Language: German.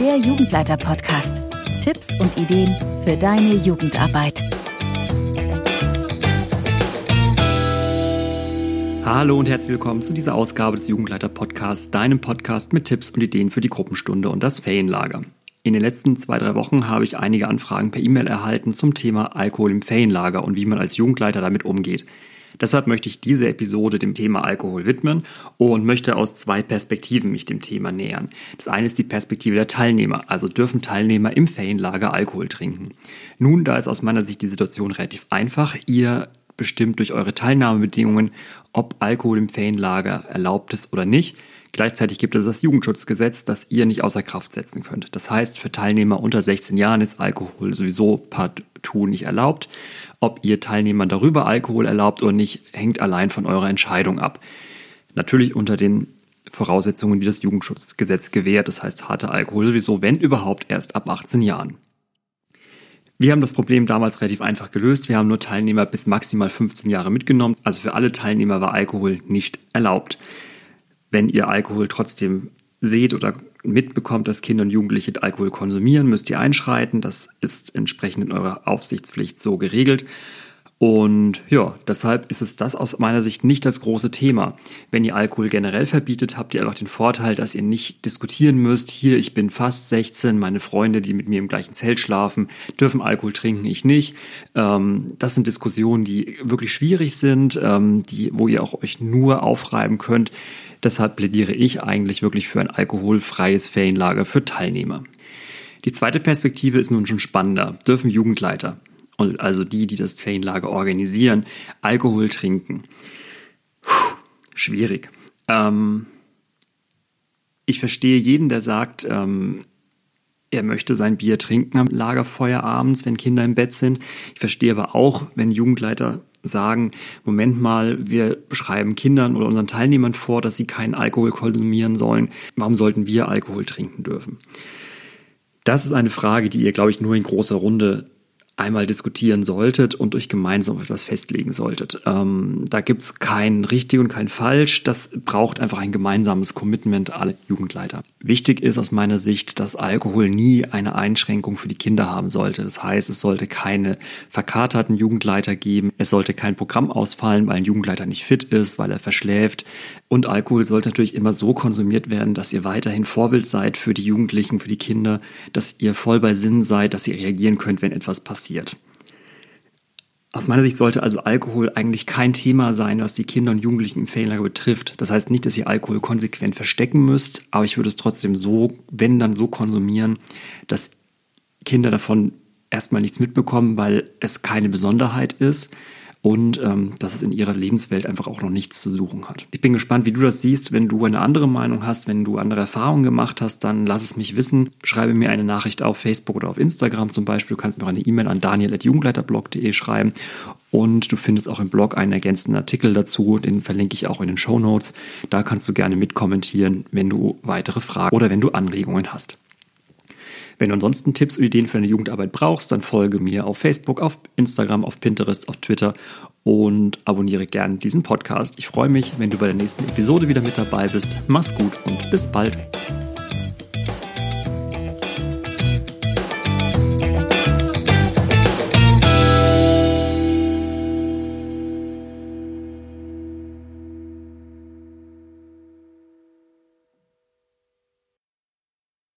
der Jugendleiter-Podcast. Tipps und Ideen für deine Jugendarbeit. Hallo und herzlich willkommen zu dieser Ausgabe des Jugendleiter-Podcasts, deinem Podcast mit Tipps und Ideen für die Gruppenstunde und das Ferienlager. In den letzten zwei, drei Wochen habe ich einige Anfragen per E-Mail erhalten zum Thema Alkohol im Ferienlager und wie man als Jugendleiter damit umgeht. Deshalb möchte ich diese Episode dem Thema Alkohol widmen und möchte aus zwei Perspektiven mich dem Thema nähern. Das eine ist die Perspektive der Teilnehmer, also dürfen Teilnehmer im Ferienlager Alkohol trinken. Nun, da ist aus meiner Sicht die Situation relativ einfach. Ihr bestimmt durch eure Teilnahmebedingungen, ob Alkohol im Ferienlager erlaubt ist oder nicht. Gleichzeitig gibt es das Jugendschutzgesetz, das ihr nicht außer Kraft setzen könnt. Das heißt, für Teilnehmer unter 16 Jahren ist Alkohol sowieso partout nicht erlaubt. Ob ihr Teilnehmern darüber Alkohol erlaubt oder nicht, hängt allein von eurer Entscheidung ab. Natürlich unter den Voraussetzungen, die das Jugendschutzgesetz gewährt. Das heißt, harte Alkohol sowieso, wenn überhaupt, erst ab 18 Jahren. Wir haben das Problem damals relativ einfach gelöst. Wir haben nur Teilnehmer bis maximal 15 Jahre mitgenommen. Also für alle Teilnehmer war Alkohol nicht erlaubt wenn ihr Alkohol trotzdem seht oder mitbekommt, dass Kinder und Jugendliche Alkohol konsumieren, müsst ihr einschreiten. Das ist entsprechend in eurer Aufsichtspflicht so geregelt. Und ja, deshalb ist es das aus meiner Sicht nicht das große Thema. Wenn ihr Alkohol generell verbietet, habt ihr einfach den Vorteil, dass ihr nicht diskutieren müsst, hier, ich bin fast 16, meine Freunde, die mit mir im gleichen Zelt schlafen, dürfen Alkohol trinken, ich nicht. Ähm, das sind Diskussionen, die wirklich schwierig sind, ähm, die, wo ihr auch euch nur aufreiben könnt. Deshalb plädiere ich eigentlich wirklich für ein alkoholfreies Ferienlager für Teilnehmer. Die zweite Perspektive ist nun schon spannender. Dürfen Jugendleiter und also die, die das Ferienlager organisieren, Alkohol trinken. Puh, schwierig. Ähm, ich verstehe jeden, der sagt, ähm, er möchte sein Bier trinken am Lagerfeuer abends, wenn Kinder im Bett sind. Ich verstehe aber auch, wenn Jugendleiter sagen, Moment mal, wir beschreiben Kindern oder unseren Teilnehmern vor, dass sie keinen Alkohol konsumieren sollen. Warum sollten wir Alkohol trinken dürfen? Das ist eine Frage, die ihr, glaube ich, nur in großer Runde einmal diskutieren solltet und euch gemeinsam etwas festlegen solltet. Ähm, da gibt's kein richtig und kein falsch. Das braucht einfach ein gemeinsames Commitment aller Jugendleiter. Wichtig ist aus meiner Sicht, dass Alkohol nie eine Einschränkung für die Kinder haben sollte. Das heißt, es sollte keine verkaterten Jugendleiter geben. Es sollte kein Programm ausfallen, weil ein Jugendleiter nicht fit ist, weil er verschläft. Und Alkohol sollte natürlich immer so konsumiert werden, dass ihr weiterhin Vorbild seid für die Jugendlichen, für die Kinder, dass ihr voll bei Sinn seid, dass ihr reagieren könnt, wenn etwas passiert. Aus meiner Sicht sollte also Alkohol eigentlich kein Thema sein, was die Kinder und Jugendlichen im Ferienlager betrifft. Das heißt nicht, dass ihr Alkohol konsequent verstecken müsst, aber ich würde es trotzdem so, wenn dann so konsumieren, dass Kinder davon erstmal nichts mitbekommen, weil es keine Besonderheit ist und ähm, dass es in ihrer Lebenswelt einfach auch noch nichts zu suchen hat. Ich bin gespannt, wie du das siehst. Wenn du eine andere Meinung hast, wenn du andere Erfahrungen gemacht hast, dann lass es mich wissen. Schreibe mir eine Nachricht auf Facebook oder auf Instagram zum Beispiel. Du kannst mir auch eine E-Mail an daniel.jugendleiterblog.de schreiben. Und du findest auch im Blog einen ergänzenden Artikel dazu, den verlinke ich auch in den Show Notes. Da kannst du gerne mitkommentieren, wenn du weitere Fragen oder wenn du Anregungen hast. Wenn du ansonsten Tipps und Ideen für deine Jugendarbeit brauchst, dann folge mir auf Facebook, auf Instagram, auf Pinterest, auf Twitter und abonniere gerne diesen Podcast. Ich freue mich, wenn du bei der nächsten Episode wieder mit dabei bist. Mach's gut und bis bald.